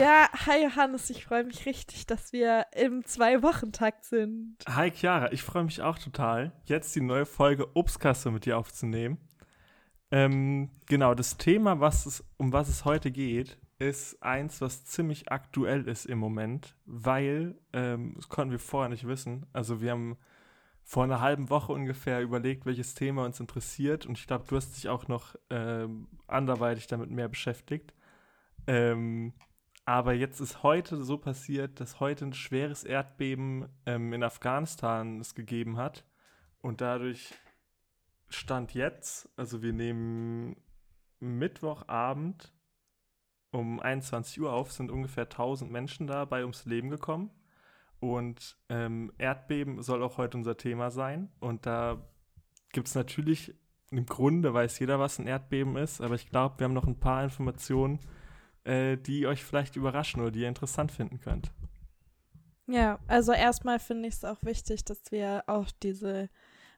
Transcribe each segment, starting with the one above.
Ja, hi Johannes, ich freue mich richtig, dass wir im Zwei-Wochen-Takt sind. Hi Chiara, ich freue mich auch total, jetzt die neue Folge Obstkasse mit dir aufzunehmen. Ähm, genau, das Thema, was es, um was es heute geht, ist eins, was ziemlich aktuell ist im Moment, weil, ähm, das konnten wir vorher nicht wissen. Also wir haben vor einer halben Woche ungefähr überlegt, welches Thema uns interessiert und ich glaube, du hast dich auch noch ähm, anderweitig damit mehr beschäftigt. Ähm, aber jetzt ist heute so passiert, dass heute ein schweres Erdbeben ähm, in Afghanistan es gegeben hat und dadurch stand jetzt, also wir nehmen Mittwochabend um 21 Uhr auf, sind ungefähr 1000 Menschen dabei ums Leben gekommen. Und ähm, Erdbeben soll auch heute unser Thema sein. Und da gibt es natürlich, im Grunde weiß jeder, was ein Erdbeben ist, aber ich glaube, wir haben noch ein paar Informationen, äh, die euch vielleicht überraschen oder die ihr interessant finden könnt. Ja, also erstmal finde ich es auch wichtig, dass wir auch diese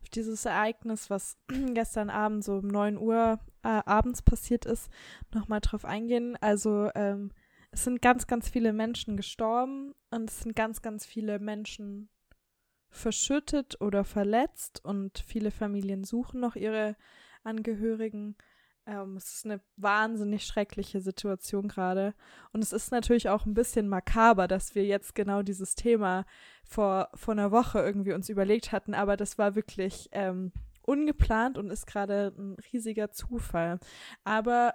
auf dieses Ereignis, was gestern Abend so um 9 Uhr äh, abends passiert ist, nochmal drauf eingehen. Also ähm, es sind ganz, ganz viele Menschen gestorben und es sind ganz, ganz viele Menschen verschüttet oder verletzt und viele Familien suchen noch ihre Angehörigen. Ähm, es ist eine wahnsinnig schreckliche Situation gerade. Und es ist natürlich auch ein bisschen makaber, dass wir jetzt genau dieses Thema vor, vor einer Woche irgendwie uns überlegt hatten. Aber das war wirklich ähm, ungeplant und ist gerade ein riesiger Zufall. Aber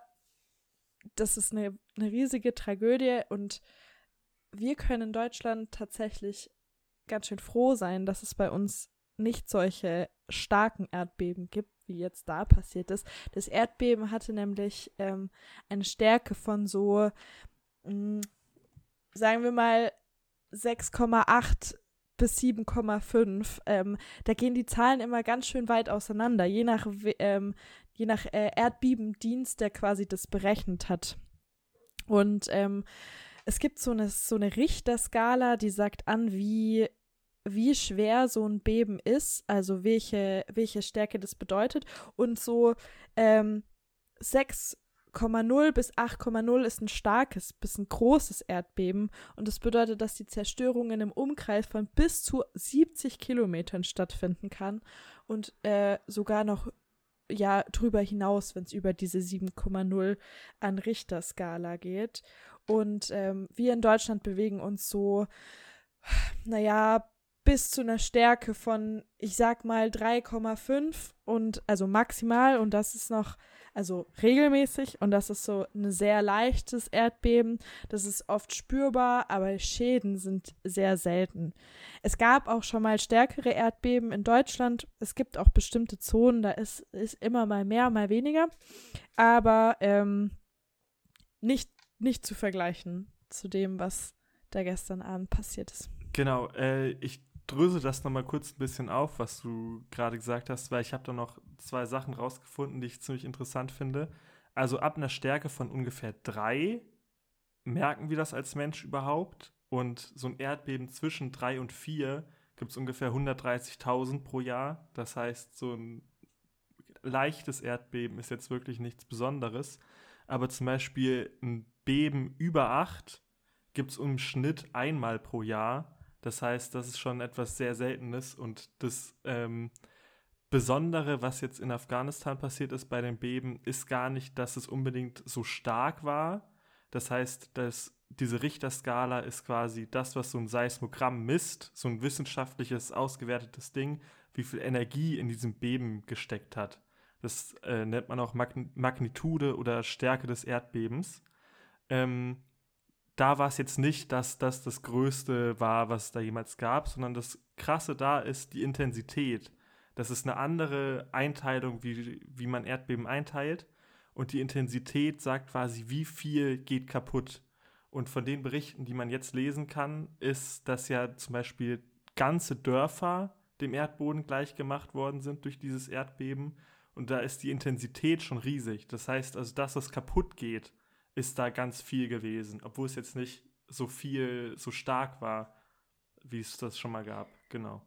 das ist eine, eine riesige Tragödie und wir können in Deutschland tatsächlich ganz schön froh sein, dass es bei uns nicht solche starken Erdbeben gibt, wie jetzt da passiert ist. Das Erdbeben hatte nämlich ähm, eine Stärke von so, mh, hm, sagen wir mal, 6,8 bis 7,5. Ähm, da gehen die Zahlen immer ganz schön weit auseinander, je nach, ähm, je nach äh, Erdbebendienst, der quasi das berechnet hat. Und ähm, es gibt so eine, so eine Richterskala, die sagt an, wie wie schwer so ein Beben ist, also welche, welche Stärke das bedeutet. Und so ähm, 6,0 bis 8,0 ist ein starkes bis ein großes Erdbeben. Und das bedeutet, dass die Zerstörung in einem Umkreis von bis zu 70 Kilometern stattfinden kann. Und äh, sogar noch ja drüber hinaus, wenn es über diese 7,0 an Richterskala geht. Und ähm, wir in Deutschland bewegen uns so, naja, bis zu einer Stärke von, ich sag mal, 3,5 und also maximal und das ist noch, also regelmäßig und das ist so ein sehr leichtes Erdbeben. Das ist oft spürbar, aber Schäden sind sehr selten. Es gab auch schon mal stärkere Erdbeben in Deutschland. Es gibt auch bestimmte Zonen, da ist, ist immer mal mehr, mal weniger, aber ähm, nicht, nicht zu vergleichen zu dem, was da gestern Abend passiert ist. Genau, äh, ich dröse das nochmal kurz ein bisschen auf, was du gerade gesagt hast, weil ich habe da noch zwei Sachen rausgefunden, die ich ziemlich interessant finde. Also ab einer Stärke von ungefähr drei merken wir das als Mensch überhaupt. Und so ein Erdbeben zwischen drei und vier gibt es ungefähr 130.000 pro Jahr. Das heißt, so ein leichtes Erdbeben ist jetzt wirklich nichts Besonderes. Aber zum Beispiel ein Beben über acht gibt es im Schnitt einmal pro Jahr. Das heißt, das ist schon etwas sehr Seltenes und das ähm, Besondere, was jetzt in Afghanistan passiert ist bei dem Beben, ist gar nicht, dass es unbedingt so stark war. Das heißt, dass diese Richterskala ist quasi das, was so ein Seismogramm misst, so ein wissenschaftliches, ausgewertetes Ding, wie viel Energie in diesem Beben gesteckt hat. Das äh, nennt man auch Magnitude oder Stärke des Erdbebens. Ähm, da war es jetzt nicht, dass das das Größte war, was es da jemals gab, sondern das Krasse da ist die Intensität. Das ist eine andere Einteilung, wie, wie man Erdbeben einteilt. Und die Intensität sagt quasi, wie viel geht kaputt. Und von den Berichten, die man jetzt lesen kann, ist, dass ja zum Beispiel ganze Dörfer dem Erdboden gleichgemacht worden sind durch dieses Erdbeben. Und da ist die Intensität schon riesig. Das heißt also, dass es kaputt geht, ist da ganz viel gewesen, obwohl es jetzt nicht so viel, so stark war, wie es das schon mal gab. Genau.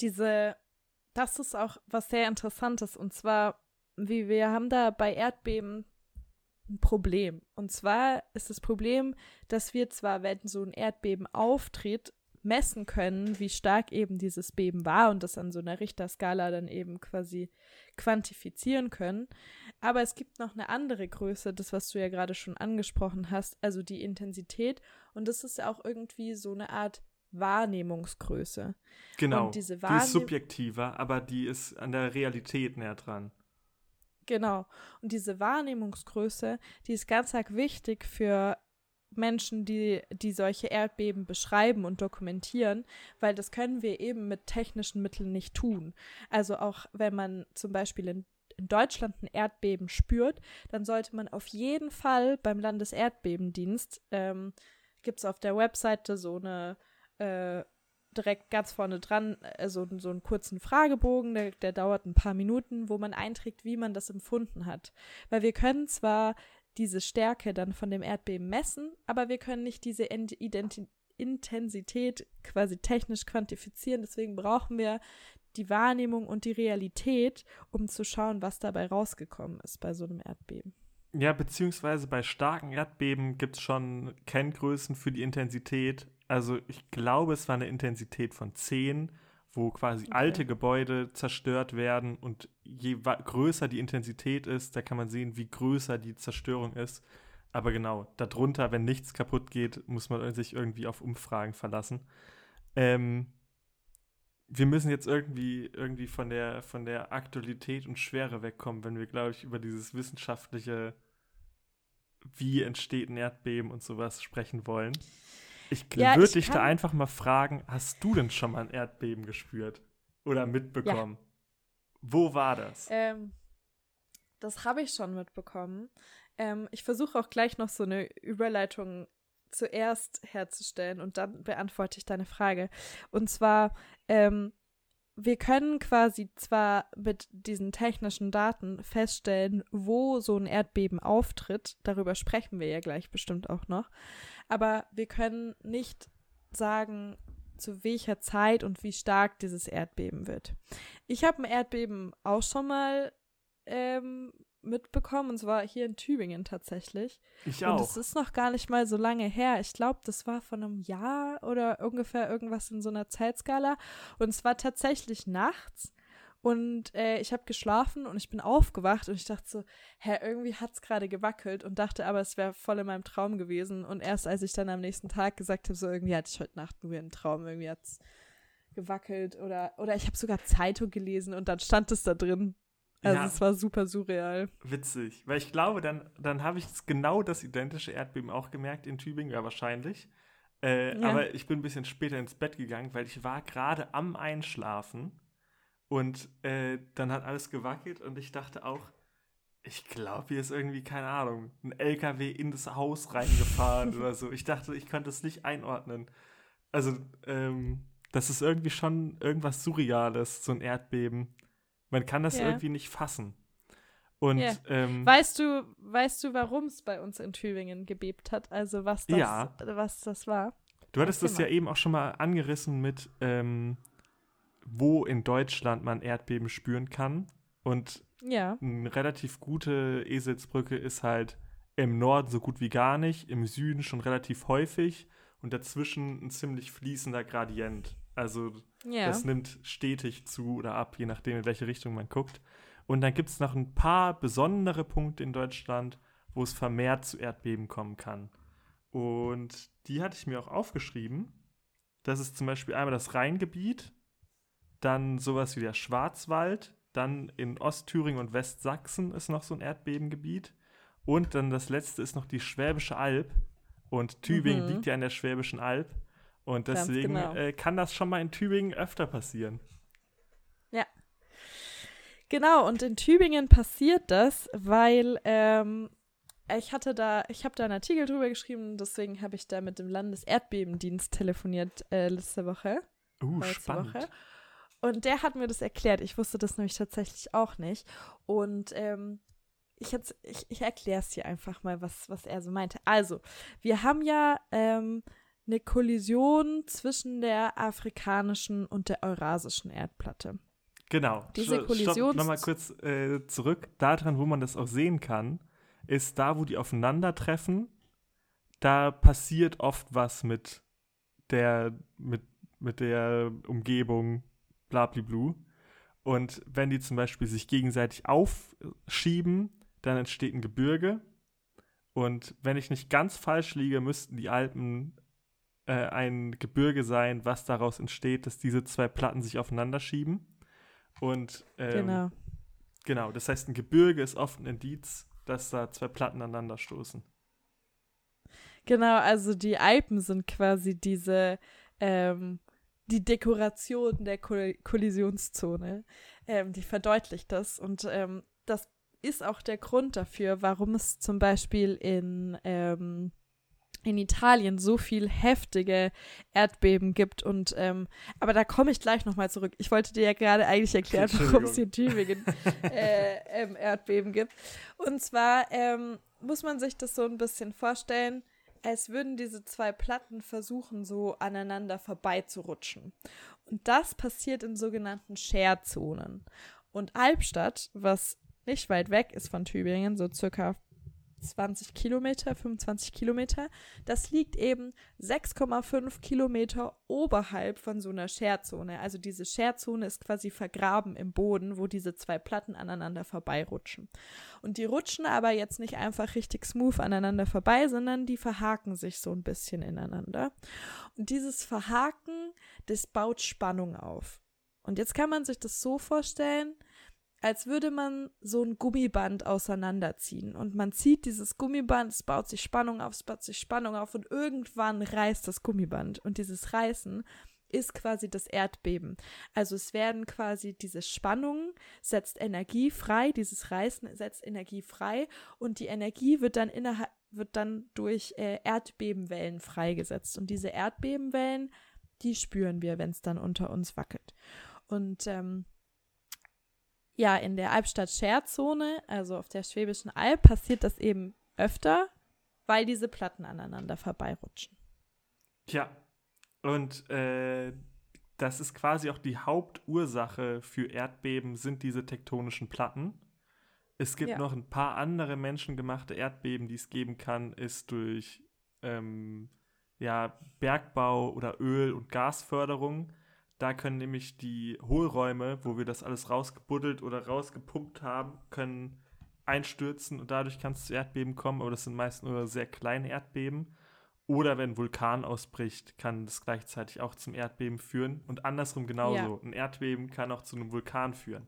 Diese, das ist auch was sehr Interessantes und zwar, wie wir haben da bei Erdbeben ein Problem. Und zwar ist das Problem, dass wir zwar, wenn so ein Erdbeben auftritt, messen können, wie stark eben dieses Beben war und das an so einer Richterskala dann eben quasi quantifizieren können. Aber es gibt noch eine andere Größe, das, was du ja gerade schon angesprochen hast, also die Intensität. Und das ist ja auch irgendwie so eine Art Wahrnehmungsgröße. Genau. Und diese Wahrnehm die ist subjektiver, aber die ist an der Realität näher dran. Genau. Und diese Wahrnehmungsgröße, die ist ganz arg wichtig für Menschen, die, die solche Erdbeben beschreiben und dokumentieren, weil das können wir eben mit technischen Mitteln nicht tun. Also auch wenn man zum Beispiel in, in Deutschland ein Erdbeben spürt, dann sollte man auf jeden Fall beim Landeserdbebendienst, ähm, gibt es auf der Webseite so eine äh, direkt ganz vorne dran äh, so, so einen kurzen Fragebogen, der, der dauert ein paar Minuten, wo man einträgt, wie man das empfunden hat. Weil wir können zwar diese Stärke dann von dem Erdbeben messen, aber wir können nicht diese Identi Intensität quasi technisch quantifizieren. Deswegen brauchen wir die Wahrnehmung und die Realität, um zu schauen, was dabei rausgekommen ist bei so einem Erdbeben. Ja, beziehungsweise bei starken Erdbeben gibt es schon Kenngrößen für die Intensität. Also ich glaube, es war eine Intensität von 10, wo quasi okay. alte Gebäude zerstört werden und je größer die Intensität ist, da kann man sehen, wie größer die Zerstörung ist. Aber genau, darunter, wenn nichts kaputt geht, muss man sich irgendwie auf Umfragen verlassen. Ähm, wir müssen jetzt irgendwie, irgendwie von, der, von der Aktualität und Schwere wegkommen, wenn wir, glaube ich, über dieses wissenschaftliche, wie entsteht ein Erdbeben und sowas sprechen wollen. Ich ja, würde dich da einfach mal fragen, hast du denn schon mal ein Erdbeben gespürt oder mitbekommen? Ja. Wo war das? Ähm, das habe ich schon mitbekommen. Ähm, ich versuche auch gleich noch so eine Überleitung zuerst herzustellen und dann beantworte ich deine Frage. Und zwar, ähm, wir können quasi zwar mit diesen technischen Daten feststellen, wo so ein Erdbeben auftritt, darüber sprechen wir ja gleich bestimmt auch noch, aber wir können nicht sagen, zu welcher Zeit und wie stark dieses Erdbeben wird. Ich habe ein Erdbeben auch schon mal ähm, mitbekommen, und zwar hier in Tübingen tatsächlich. Ich auch. Und es ist noch gar nicht mal so lange her. Ich glaube, das war von einem Jahr oder ungefähr irgendwas in so einer Zeitskala. Und es war tatsächlich nachts. Und äh, ich habe geschlafen und ich bin aufgewacht und ich dachte so, hä, irgendwie hat es gerade gewackelt und dachte aber, es wäre voll in meinem Traum gewesen. Und erst als ich dann am nächsten Tag gesagt habe, so irgendwie hatte ich heute Nacht nur einen Traum, irgendwie hat es gewackelt oder, oder ich habe sogar Zeitung gelesen und dann stand es da drin. Also ja, es war super surreal. Witzig, weil ich glaube, dann, dann habe ich genau das identische Erdbeben auch gemerkt in Tübingen, ja wahrscheinlich. Äh, ja. Aber ich bin ein bisschen später ins Bett gegangen, weil ich war gerade am Einschlafen und äh, dann hat alles gewackelt und ich dachte auch, ich glaube, hier ist irgendwie, keine Ahnung, ein LKW in das Haus reingefahren oder so. Ich dachte, ich konnte es nicht einordnen. Also, ähm, das ist irgendwie schon irgendwas Surreales, so ein Erdbeben. Man kann das ja. irgendwie nicht fassen. Und ja. ähm, weißt du, weißt du, warum es bei uns in Tübingen gebebt hat? Also was das, ja. was das war? Du hattest das ja eben auch schon mal angerissen mit, ähm, wo in Deutschland man Erdbeben spüren kann. Und ja. eine relativ gute Eselsbrücke ist halt im Norden so gut wie gar nicht, im Süden schon relativ häufig und dazwischen ein ziemlich fließender Gradient. Also ja. das nimmt stetig zu oder ab, je nachdem, in welche Richtung man guckt. Und dann gibt es noch ein paar besondere Punkte in Deutschland, wo es vermehrt zu Erdbeben kommen kann. Und die hatte ich mir auch aufgeschrieben. Das ist zum Beispiel einmal das Rheingebiet, dann sowas wie der Schwarzwald, dann in Ostthüringen und Westsachsen ist noch so ein Erdbebengebiet. Und dann das letzte ist noch die Schwäbische Alb. Und Tübingen mhm. liegt ja in der Schwäbischen Alb. Und deswegen genau. äh, kann das schon mal in Tübingen öfter passieren. Ja. Genau, und in Tübingen passiert das, weil ähm, ich hatte da, ich habe da einen Artikel drüber geschrieben, deswegen habe ich da mit dem Landeserdbebendienst telefoniert äh, letzte Woche. Uh, spannend. Woche. Und der hat mir das erklärt. Ich wusste das nämlich tatsächlich auch nicht. Und ähm, ich, ich, ich erkläre es dir einfach mal, was, was er so meinte. Also, wir haben ja ähm, eine Kollision zwischen der afrikanischen und der eurasischen Erdplatte. Genau. Diese Kollision. Nochmal kurz äh, zurück daran, wo man das auch sehen kann. ist da, wo die aufeinandertreffen, da passiert oft was mit der, mit, mit der Umgebung, blabliblu. Und wenn die zum Beispiel sich gegenseitig aufschieben, dann entsteht ein Gebirge. Und wenn ich nicht ganz falsch liege, müssten die Alpen äh, ein Gebirge sein, was daraus entsteht, dass diese zwei Platten sich aufeinander schieben. Und ähm, genau. genau, das heißt, ein Gebirge ist oft ein Indiz, dass da zwei Platten aneinander stoßen. Genau, also die Alpen sind quasi diese, ähm, die Dekoration der Koll Kollisionszone. Ähm, die verdeutlicht das und ähm, das ist auch der Grund dafür, warum es zum Beispiel in ähm, in Italien so viel heftige Erdbeben gibt und ähm, aber da komme ich gleich nochmal zurück. Ich wollte dir ja gerade eigentlich erklären, warum es in Tübingen äh, ähm, Erdbeben gibt. Und zwar ähm, muss man sich das so ein bisschen vorstellen, als würden diese zwei Platten versuchen, so aneinander vorbeizurutschen. Und das passiert in sogenannten Scherzonen. Und Albstadt, was nicht weit weg ist von Tübingen, so circa 20 Kilometer, 25 Kilometer. Das liegt eben 6,5 Kilometer oberhalb von so einer Scherzone. Also diese Scherzone ist quasi vergraben im Boden, wo diese zwei Platten aneinander vorbeirutschen. Und die rutschen aber jetzt nicht einfach richtig smooth aneinander vorbei, sondern die verhaken sich so ein bisschen ineinander. Und dieses Verhaken, das baut Spannung auf. Und jetzt kann man sich das so vorstellen, als würde man so ein Gummiband auseinanderziehen. Und man zieht dieses Gummiband, es baut sich Spannung auf, es baut sich Spannung auf und irgendwann reißt das Gummiband. Und dieses Reißen ist quasi das Erdbeben. Also es werden quasi diese Spannungen setzt Energie frei, dieses Reißen setzt Energie frei und die Energie wird dann innerhalb wird dann durch äh, Erdbebenwellen freigesetzt und diese Erdbebenwellen, die spüren wir, wenn es dann unter uns wackelt. Und ähm, ja, in der Albstadt-Scherzone, also auf der Schwäbischen Alb, passiert das eben öfter, weil diese Platten aneinander vorbeirutschen. Tja, und äh, das ist quasi auch die Hauptursache für Erdbeben, sind diese tektonischen Platten. Es gibt ja. noch ein paar andere menschengemachte Erdbeben, die es geben kann, ist durch ähm, ja, Bergbau oder Öl- und Gasförderung. Da können nämlich die Hohlräume, wo wir das alles rausgebuddelt oder rausgepumpt haben, können einstürzen und dadurch kann es zu Erdbeben kommen, aber das sind meist nur sehr kleine Erdbeben. Oder wenn ein Vulkan ausbricht, kann das gleichzeitig auch zum Erdbeben führen. Und andersrum genauso. Ja. Ein Erdbeben kann auch zu einem Vulkan führen.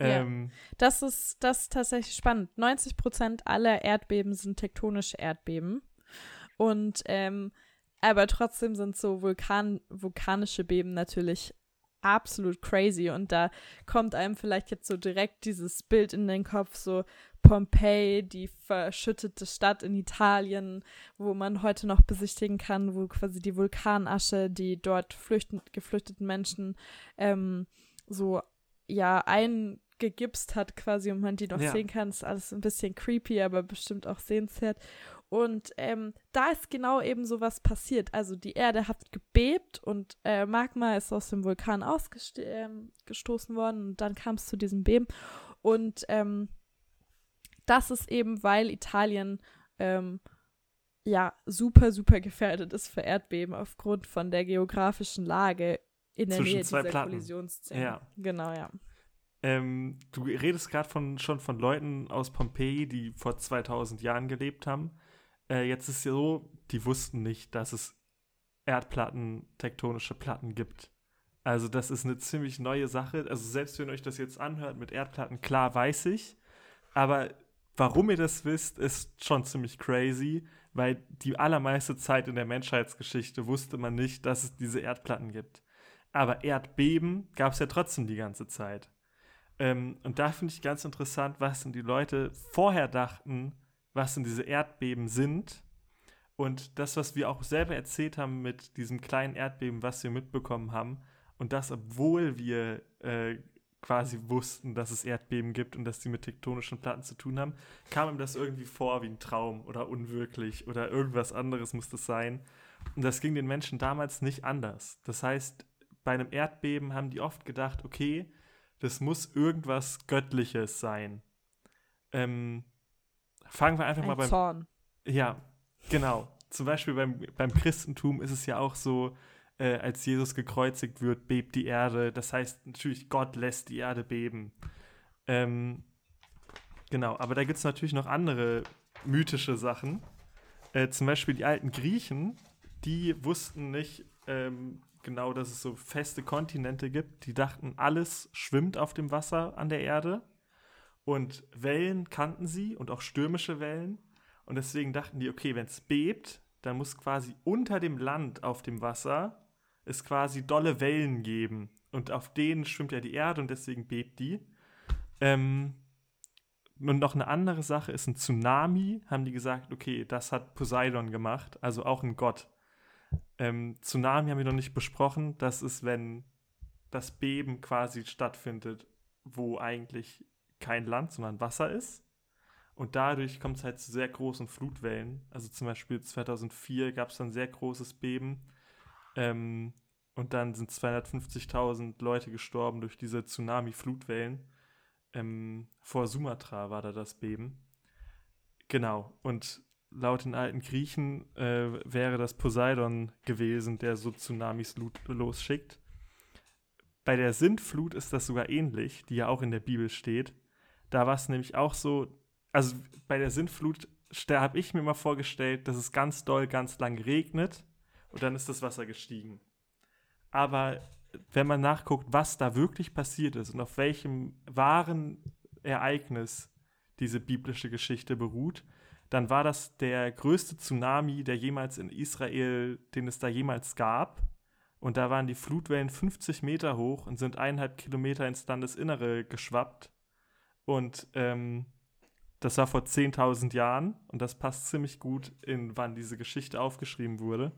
Ja. Ähm, das, ist, das ist tatsächlich spannend. 90 Prozent aller Erdbeben sind tektonische Erdbeben. Und ähm, aber trotzdem sind so Vulkan, vulkanische Beben natürlich absolut crazy und da kommt einem vielleicht jetzt so direkt dieses Bild in den Kopf, so Pompeii, die verschüttete Stadt in Italien, wo man heute noch besichtigen kann, wo quasi die Vulkanasche, die dort geflüchteten Menschen ähm, so ja eingegipst hat quasi und man die noch ja. sehen kann. ist alles ein bisschen creepy, aber bestimmt auch sehenswert. Und ähm, da ist genau eben so was passiert. Also die Erde hat gebebt und äh, Magma ist aus dem Vulkan ausgestoßen ähm, worden und dann kam es zu diesem Beben. Und ähm, das ist eben, weil Italien ähm, ja super, super gefährdet ist für Erdbeben aufgrund von der geografischen Lage in der Zwischen Nähe dieser Platten. Ja. Genau, ja. Ähm, du redest gerade von, schon von Leuten aus Pompeji, die vor 2000 Jahren gelebt haben. Äh, jetzt ist ja so, die wussten nicht, dass es Erdplatten, tektonische Platten gibt. Also das ist eine ziemlich neue Sache. Also selbst wenn euch das jetzt anhört mit Erdplatten, klar weiß ich. Aber warum ihr das wisst, ist schon ziemlich crazy, weil die allermeiste Zeit in der Menschheitsgeschichte wusste man nicht, dass es diese Erdplatten gibt. Aber Erdbeben gab es ja trotzdem die ganze Zeit. Ähm, und da finde ich ganz interessant, was denn die Leute vorher dachten, was denn diese Erdbeben sind. Und das, was wir auch selber erzählt haben mit diesem kleinen Erdbeben, was wir mitbekommen haben, und das, obwohl wir äh, quasi wussten, dass es Erdbeben gibt und dass die mit tektonischen Platten zu tun haben, kam ihm das irgendwie vor wie ein Traum oder unwirklich oder irgendwas anderes muss das sein. Und das ging den Menschen damals nicht anders. Das heißt, bei einem Erdbeben haben die oft gedacht, okay, das muss irgendwas Göttliches sein. Ähm, fangen wir einfach Ein mal beim. Zorn. Ja, genau. Zum Beispiel beim, beim Christentum ist es ja auch so, äh, als Jesus gekreuzigt wird, bebt die Erde. Das heißt natürlich, Gott lässt die Erde beben. Ähm, genau, aber da gibt es natürlich noch andere mythische Sachen. Äh, zum Beispiel die alten Griechen, die wussten nicht ähm, genau, dass es so feste Kontinente gibt. Die dachten, alles schwimmt auf dem Wasser an der Erde. Und Wellen kannten sie und auch stürmische Wellen. Und deswegen dachten die, okay, wenn es bebt, dann muss quasi unter dem Land auf dem Wasser es quasi dolle Wellen geben. Und auf denen schwimmt ja die Erde und deswegen bebt die. Ähm, und noch eine andere Sache ist ein Tsunami, haben die gesagt, okay, das hat Poseidon gemacht, also auch ein Gott. Ähm, Tsunami haben wir noch nicht besprochen. Das ist, wenn das Beben quasi stattfindet, wo eigentlich kein Land, sondern Wasser ist. Und dadurch kommt es halt zu sehr großen Flutwellen. Also zum Beispiel 2004 gab es ein sehr großes Beben. Ähm, und dann sind 250.000 Leute gestorben durch diese Tsunami-Flutwellen. Ähm, vor Sumatra war da das Beben. Genau. Und laut den alten Griechen äh, wäre das Poseidon gewesen, der so Tsunamis losschickt. Bei der Sintflut ist das sogar ähnlich, die ja auch in der Bibel steht. Da war es nämlich auch so, also bei der Sintflut habe ich mir mal vorgestellt, dass es ganz doll, ganz lang regnet und dann ist das Wasser gestiegen. Aber wenn man nachguckt, was da wirklich passiert ist und auf welchem wahren Ereignis diese biblische Geschichte beruht, dann war das der größte Tsunami, der jemals in Israel, den es da jemals gab. Und da waren die Flutwellen 50 Meter hoch und sind eineinhalb Kilometer ins Landesinnere geschwappt. Und ähm, das war vor 10.000 Jahren und das passt ziemlich gut in, wann diese Geschichte aufgeschrieben wurde.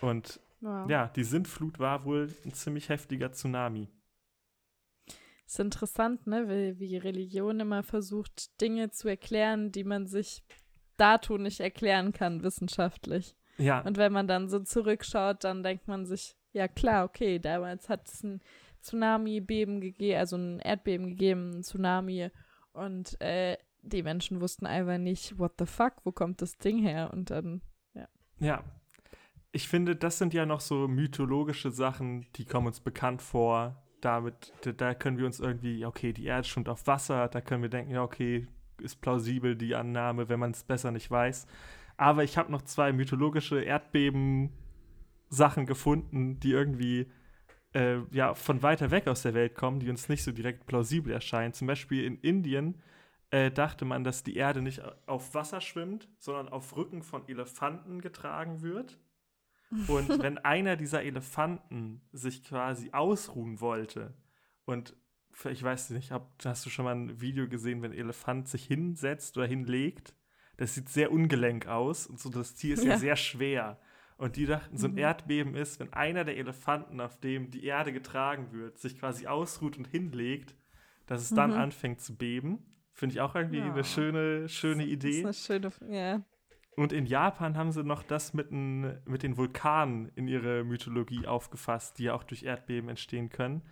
Und wow. ja, die Sintflut war wohl ein ziemlich heftiger Tsunami. Ist interessant, ne, wie, wie Religion immer versucht, Dinge zu erklären, die man sich dato nicht erklären kann, wissenschaftlich. Ja. Und wenn man dann so zurückschaut, dann denkt man sich, ja klar, okay, damals hat es ein Tsunami-Beben gegeben, also ein Erdbeben gegeben, ein Tsunami und äh, die Menschen wussten einfach nicht, what the fuck, wo kommt das Ding her? Und dann, ja. Ja. Ich finde, das sind ja noch so mythologische Sachen, die kommen uns bekannt vor. Damit, da, können wir uns irgendwie, okay, die Erde schwimmt auf Wasser, da können wir denken, ja, okay, ist plausibel die Annahme, wenn man es besser nicht weiß. Aber ich habe noch zwei mythologische Erdbeben-Sachen gefunden, die irgendwie äh, ja, von weiter weg aus der Welt kommen, die uns nicht so direkt plausibel erscheinen. Zum Beispiel in Indien äh, dachte man, dass die Erde nicht auf Wasser schwimmt, sondern auf Rücken von Elefanten getragen wird. Und wenn einer dieser Elefanten sich quasi ausruhen wollte und ich weiß nicht, hast du schon mal ein Video gesehen, wenn ein Elefant sich hinsetzt oder hinlegt? Das sieht sehr ungelenk aus und so das Tier ist ja, ja sehr schwer. Und die dachten, so ein mhm. Erdbeben ist, wenn einer der Elefanten, auf dem die Erde getragen wird, sich quasi ausruht und hinlegt, dass es mhm. dann anfängt zu beben. Finde ich auch irgendwie ja. eine schöne, schöne Idee. Das ist eine schöne, ja. Und in Japan haben sie noch das mit, ein, mit den Vulkanen in ihre Mythologie aufgefasst, die ja auch durch Erdbeben entstehen können.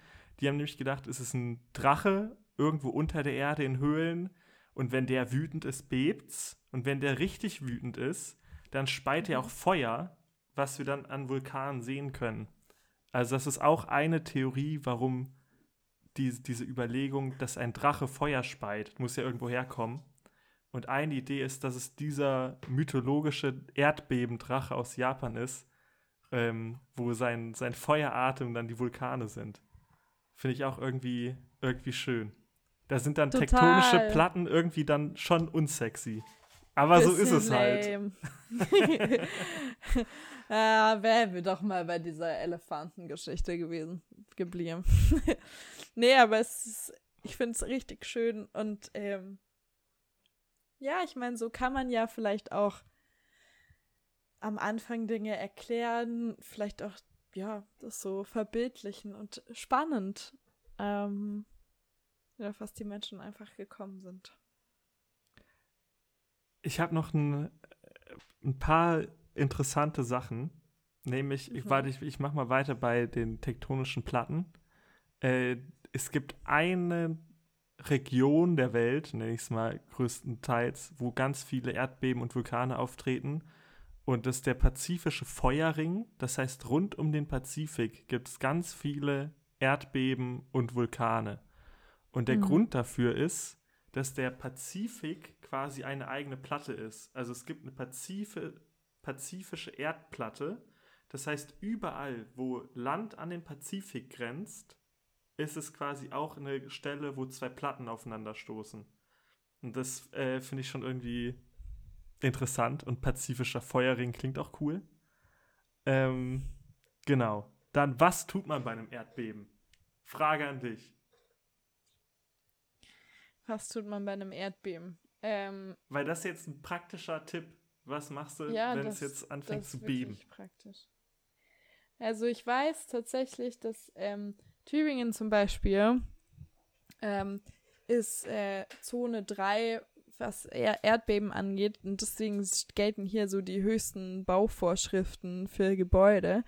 Die haben nämlich gedacht, es ist ein Drache irgendwo unter der Erde in Höhlen und wenn der wütend ist, bebt's. Und wenn der richtig wütend ist, dann speit er mhm. auch Feuer, was wir dann an Vulkanen sehen können. Also das ist auch eine Theorie, warum die, diese Überlegung, dass ein Drache Feuer speit, muss ja irgendwo herkommen. Und eine Idee ist, dass es dieser mythologische Erdbebendrache aus Japan ist, ähm, wo sein, sein Feueratem dann die Vulkane sind. Finde ich auch irgendwie, irgendwie schön. Da sind dann Total. tektonische Platten irgendwie dann schon unsexy. Aber so ist es halt. ja, wären wir doch mal bei dieser Elefantengeschichte gewesen, geblieben. nee, aber es ist, ich finde es richtig schön und ähm, ja, ich meine, so kann man ja vielleicht auch am Anfang Dinge erklären, vielleicht auch ja, das so verbildlichen und spannend, ähm, ja, was die Menschen einfach gekommen sind. Ich habe noch ein, äh, ein paar interessante Sachen. Nämlich, mhm. ich, warte, ich, ich mache mal weiter bei den tektonischen Platten. Äh, es gibt eine Region der Welt, nenne ich es mal größtenteils, wo ganz viele Erdbeben und Vulkane auftreten. Und das ist der pazifische Feuerring. Das heißt, rund um den Pazifik gibt es ganz viele Erdbeben und Vulkane. Und der mhm. Grund dafür ist, dass der Pazifik quasi eine eigene Platte ist. Also es gibt eine Pazife, pazifische Erdplatte. Das heißt, überall, wo Land an den Pazifik grenzt, ist es quasi auch eine Stelle, wo zwei Platten aufeinander stoßen. Und das äh, finde ich schon irgendwie interessant und pazifischer Feuerring klingt auch cool. Ähm, genau. Dann, was tut man bei einem Erdbeben? Frage an dich. Was tut man bei einem Erdbeben? Ähm, Weil das ist jetzt ein praktischer Tipp. Was machst du, ja, wenn das, es jetzt anfängt zu beben? praktisch. Also ich weiß tatsächlich, dass ähm, Thüringen zum Beispiel ähm, ist äh, Zone 3, was Erdbeben angeht. Und deswegen gelten hier so die höchsten Bauvorschriften für Gebäude.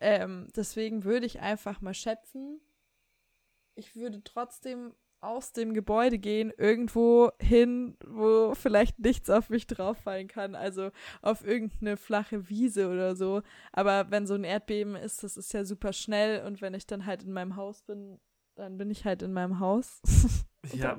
Ähm, deswegen würde ich einfach mal schätzen, ich würde trotzdem aus dem Gebäude gehen, irgendwo hin, wo vielleicht nichts auf mich drauffallen kann, also auf irgendeine flache Wiese oder so. Aber wenn so ein Erdbeben ist, das ist ja super schnell und wenn ich dann halt in meinem Haus bin, dann bin ich halt in meinem Haus. ja.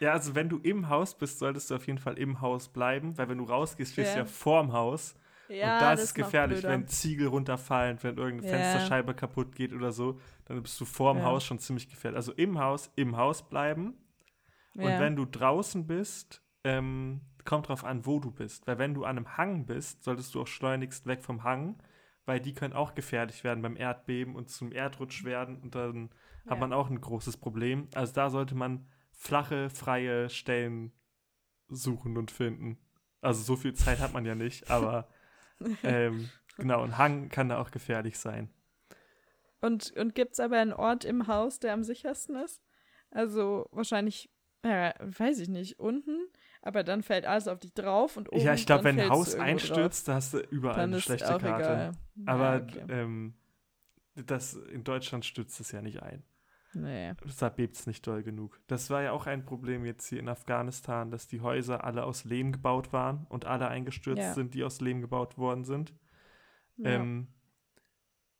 Ja, also wenn du im Haus bist, solltest du auf jeden Fall im Haus bleiben, weil wenn du rausgehst, stehst du ja. ja vorm Haus. Ja, und da ist es gefährlich, wenn Ziegel runterfallen, wenn irgendeine ja. Fensterscheibe kaputt geht oder so, dann bist du vorm ja. Haus schon ziemlich gefährlich. Also im Haus, im Haus bleiben. Und wenn du draußen bist, ähm, kommt drauf an, wo du bist. Weil wenn du an einem Hang bist, solltest du auch schleunigst weg vom Hang, weil die können auch gefährlich werden beim Erdbeben und zum Erdrutsch werden und dann hat man auch ein großes Problem. Also da sollte man flache, freie Stellen suchen und finden. Also so viel Zeit hat man ja nicht, aber ähm, genau, ein Hang kann da auch gefährlich sein. Und, und gibt es aber einen Ort im Haus, der am sichersten ist? Also wahrscheinlich, ja, weiß ich nicht, unten, aber dann fällt alles auf dich drauf und oben. Ja, ich glaube, wenn ein Haus einstürzt, da hast du überall dann eine schlechte Karte. Egal. Aber ja, okay. ähm, das, in Deutschland stürzt es ja nicht ein. Nee. Da bebt es nicht doll genug. Das war ja auch ein Problem jetzt hier in Afghanistan, dass die Häuser alle aus Lehm gebaut waren und alle eingestürzt ja. sind, die aus Lehm gebaut worden sind. Ja. Ähm,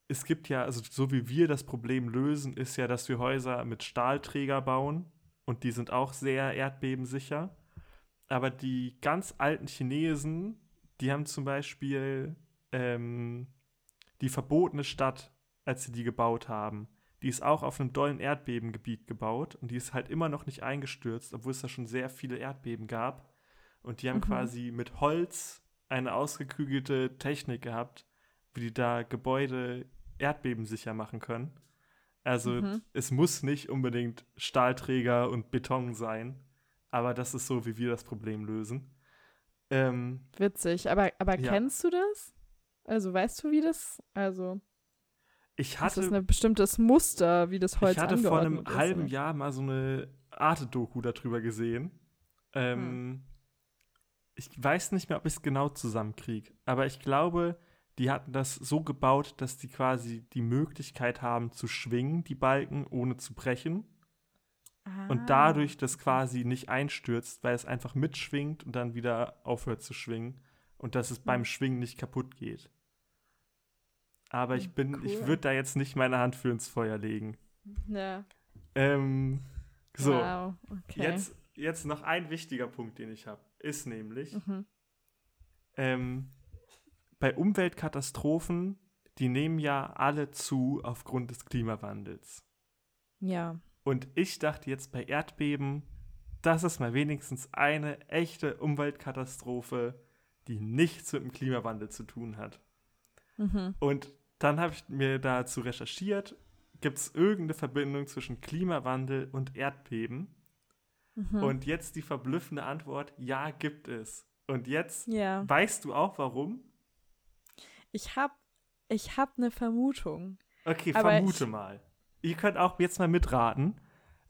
es gibt ja, also so wie wir das Problem lösen, ist ja, dass wir Häuser mit Stahlträger bauen und die sind auch sehr erdbebensicher. Aber die ganz alten Chinesen, die haben zum Beispiel ähm, die verbotene Stadt, als sie die gebaut haben, die ist auch auf einem dollen Erdbebengebiet gebaut und die ist halt immer noch nicht eingestürzt, obwohl es da schon sehr viele Erdbeben gab. Und die haben mhm. quasi mit Holz eine ausgeklügelte Technik gehabt, wie die da Gebäude erdbebensicher machen können. Also mhm. es muss nicht unbedingt Stahlträger und Beton sein, aber das ist so, wie wir das Problem lösen. Ähm, Witzig, aber, aber ja. kennst du das? Also weißt du, wie das, also ich hatte, das ist ein bestimmtes Muster, wie das Holz Ich hatte vor einem ist, halben oder? Jahr mal so eine Arte-Doku darüber gesehen. Ähm, hm. Ich weiß nicht mehr, ob ich es genau zusammenkriege, aber ich glaube, die hatten das so gebaut, dass die quasi die Möglichkeit haben zu schwingen, die Balken, ohne zu brechen. Ah. Und dadurch das quasi nicht einstürzt, weil es einfach mitschwingt und dann wieder aufhört zu schwingen. Und dass es hm. beim Schwingen nicht kaputt geht. Aber ich bin, cool. ich würde da jetzt nicht meine Hand für ins Feuer legen. Ja. Ähm, so. Wow. Okay. Jetzt, jetzt noch ein wichtiger Punkt, den ich habe, ist nämlich, mhm. ähm, bei Umweltkatastrophen, die nehmen ja alle zu aufgrund des Klimawandels. Ja. Und ich dachte jetzt bei Erdbeben, das ist mal wenigstens eine echte Umweltkatastrophe, die nichts mit dem Klimawandel zu tun hat. Mhm. Und dann habe ich mir dazu recherchiert, gibt es irgendeine Verbindung zwischen Klimawandel und Erdbeben? Mhm. Und jetzt die verblüffende Antwort, ja, gibt es. Und jetzt ja. weißt du auch warum? Ich habe ich hab eine Vermutung. Okay, vermute mal. Ihr könnt auch jetzt mal mitraten.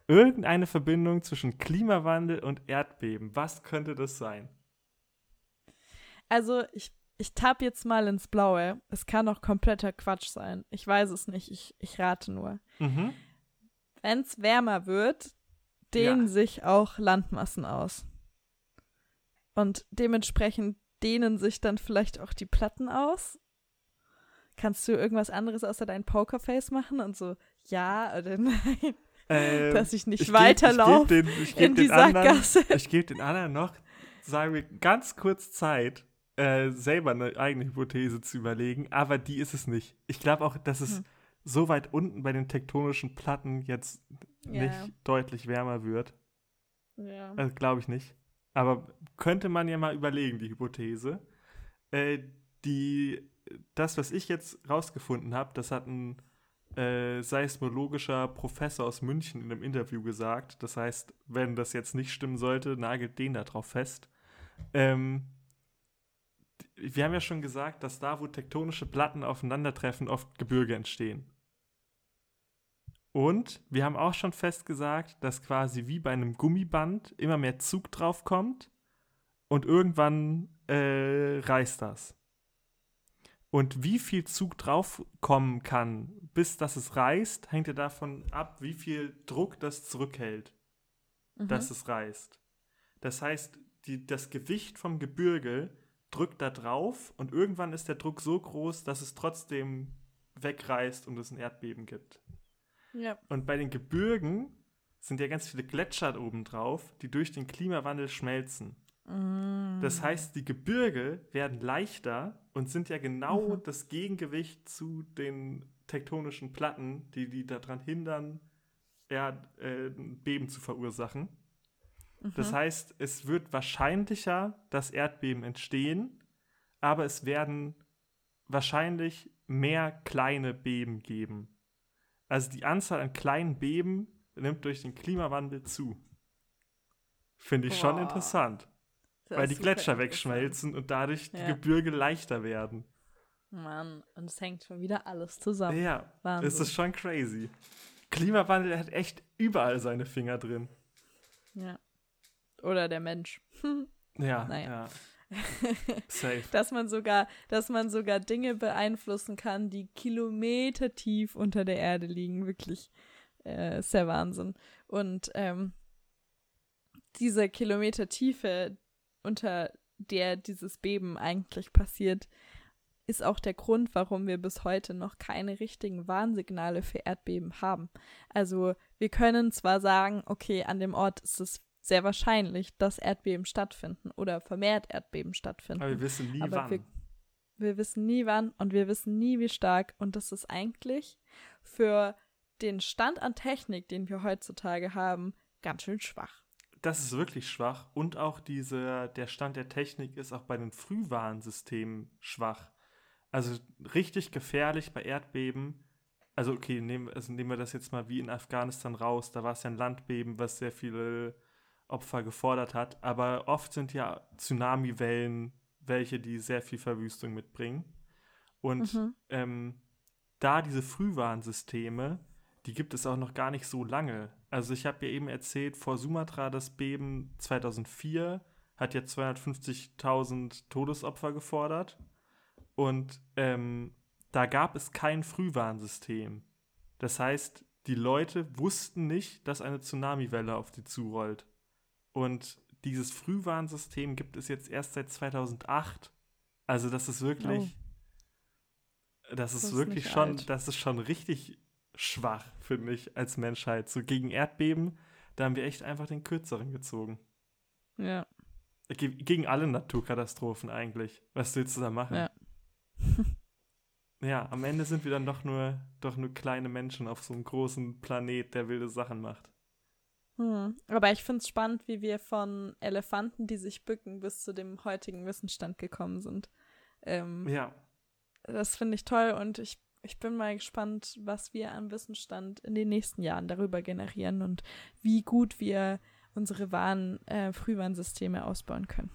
Irgendeine Verbindung zwischen Klimawandel und Erdbeben. Was könnte das sein? Also, ich ich tapp jetzt mal ins Blaue. Es kann auch kompletter Quatsch sein. Ich weiß es nicht. Ich, ich rate nur. Mhm. Wenn es wärmer wird, dehnen Ja. sich auch Landmassen aus. Und dementsprechend dehnen sich dann vielleicht auch die Platten aus. Kannst du irgendwas anderes außer dein Pokerface machen und so ja oder nein, Ähm, dass ich nicht weiterlaufe gebe in die anderen, Sackgasse? ich geb den anderen noch, sagen wir, ganz kurz Zeit, äh, selber eine eigene Hypothese zu überlegen, aber die ist es nicht. Ich glaube auch, dass es Hm. so weit unten bei den tektonischen Platten jetzt Ja. nicht deutlich wärmer wird. Ja. Also, glaube ich nicht. Aber könnte man ja mal überlegen, die Hypothese. Äh, die, das, was ich jetzt rausgefunden habe, das hat ein äh, seismologischer Professor aus München in einem Interview gesagt. Das heißt, wenn das jetzt nicht stimmen sollte, nagelt den da drauf fest. Ähm, wir haben ja schon gesagt, dass da, wo tektonische Platten aufeinandertreffen, oft Gebirge entstehen. Und wir haben auch schon festgesagt, dass quasi wie bei einem Gummiband immer mehr Zug drauf kommt und irgendwann äh, reißt das. Und wie viel Zug drauf kommen kann, bis dass es reißt, hängt ja davon ab, wie viel Druck das zurückhält, Mhm. dass es reißt. Das heißt, die, das Gewicht vom Gebirge drückt da drauf und irgendwann ist der Druck so groß, dass es trotzdem wegreißt und es ein Erdbeben gibt. ja. Und bei den Gebirgen sind ja ganz viele Gletscher oben drauf, die durch den Klimawandel schmelzen. Mm. Das heißt, die Gebirge werden leichter und sind ja genau Mhm. das Gegengewicht zu den tektonischen Platten, die die daran hindern, Erd, äh, Beben zu verursachen. Das Mhm. heißt, es wird wahrscheinlicher, dass Erdbeben entstehen, aber es werden wahrscheinlich mehr kleine Beben geben. Also die Anzahl an kleinen Beben nimmt durch den Klimawandel zu. Finde ich schon Boah. interessant, Das weil die Gletscher wegschmelzen und dadurch die Ja. Gebirge leichter werden. Mann, und es hängt schon wieder alles zusammen. Ja, Wahnsinn. es ist schon crazy. Klimawandel hat echt überall seine Finger drin. Ja. Oder der Mensch. Ja, Naja. ja. Safe. dass man sogar, dass man sogar Dinge beeinflussen kann, die Kilometer tief unter der Erde liegen. Wirklich äh, ist der Wahnsinn. Und ähm, diese Kilometer Tiefe, unter der dieses Beben eigentlich passiert, ist auch der Grund, warum wir bis heute noch keine richtigen Warnsignale für Erdbeben haben. Also wir können zwar sagen, okay, an dem Ort ist es sehr wahrscheinlich, dass Erdbeben stattfinden oder vermehrt Erdbeben stattfinden. Aber wir wissen nie Aber wann. wir- Wir wissen nie wann und wir wissen nie wie stark. Und das ist eigentlich für den Stand an Technik, den wir heutzutage haben, ganz schön schwach. Das ist wirklich schwach. Und auch diese, der Stand der Technik ist auch bei den Frühwarnsystemen schwach. Also richtig gefährlich bei Erdbeben. Also okay, nehmen, also nehmen wir das jetzt mal wie in Afghanistan raus. Da war es ja ein Landbeben, was sehr viele Opfer gefordert hat. Aber oft sind ja Tsunamiwellen welche, die sehr viel Verwüstung mitbringen. Und Mhm. ähm, da diese Frühwarnsysteme, die gibt es auch noch gar nicht so lange. Also ich habe ja eben erzählt, vor Sumatra das Beben 2004 hat ja 250.000 Todesopfer gefordert. Und ähm, da gab es kein Frühwarnsystem. Das heißt, die Leute wussten nicht, dass eine Tsunamiwelle auf sie zurollt. Und dieses Frühwarnsystem gibt es jetzt erst seit 2008. Also das ist wirklich, das ist Das ist wirklich schon, alt. das ist schon richtig schwach, finde ich, als Menschheit. So gegen Erdbeben, da haben wir echt einfach den kürzeren gezogen. Ja. Ge gegen alle Naturkatastrophen eigentlich. Was willst du da machen? Ja. Ja, am Ende sind wir dann doch nur, doch nur kleine Menschen auf so einem großen Planet, der wilde Sachen macht. Hm. Aber ich finde es spannend, wie wir von Elefanten, die sich bücken, bis zu dem heutigen Wissensstand gekommen sind. Ähm, Ja, Das finde ich toll und ich, ich bin mal gespannt, was wir an Wissensstand in den nächsten Jahren darüber generieren und wie gut wir unsere Warn, äh, Frühwarnsysteme ausbauen können.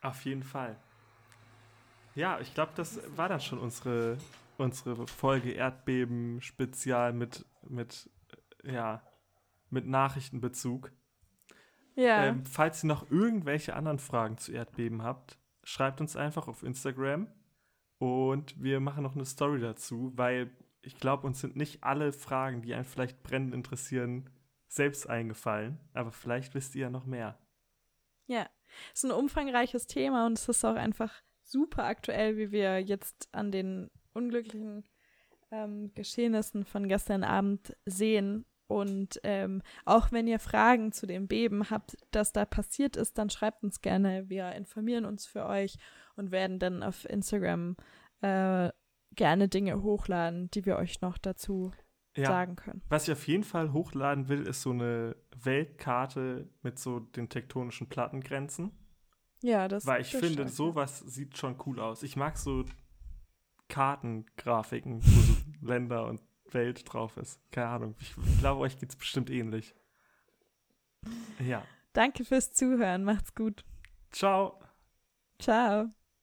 auf jeden Fall. Ja, ich glaube, das war dann schon unsere, unsere Folge Erdbeben-Spezial mit, mit, ja, mit Nachrichtenbezug. Ja, Ähm, falls ihr noch irgendwelche anderen Fragen zu Erdbeben habt, schreibt uns einfach auf Instagram und wir machen noch eine Story dazu, weil ich glaube, uns sind nicht alle Fragen, die einen vielleicht brennend interessieren, selbst eingefallen, aber vielleicht wisst ihr ja noch mehr. Ja, es ist ein umfangreiches Thema und es ist auch einfach super aktuell, wie wir jetzt an den unglücklichen ähm, Geschehnissen von gestern Abend sehen. Und ähm, auch wenn ihr Fragen zu dem Beben habt, das da passiert ist, dann schreibt uns gerne. Wir informieren uns für euch und werden dann auf Instagram äh, gerne Dinge hochladen, die wir euch noch dazu ja. sagen können. Was ich auf jeden Fall hochladen will, ist so eine Weltkarte mit so den tektonischen Plattengrenzen. Ja, das Weil ich das finde, sowas sieht schon cool aus. Ich mag so Kartengrafiken, wo so Länder und Welt drauf ist. Keine Ahnung. Ich, glaube, euch geht es bestimmt ähnlich. Ja. Danke fürs Zuhören. Macht's gut. Ciao. Ciao.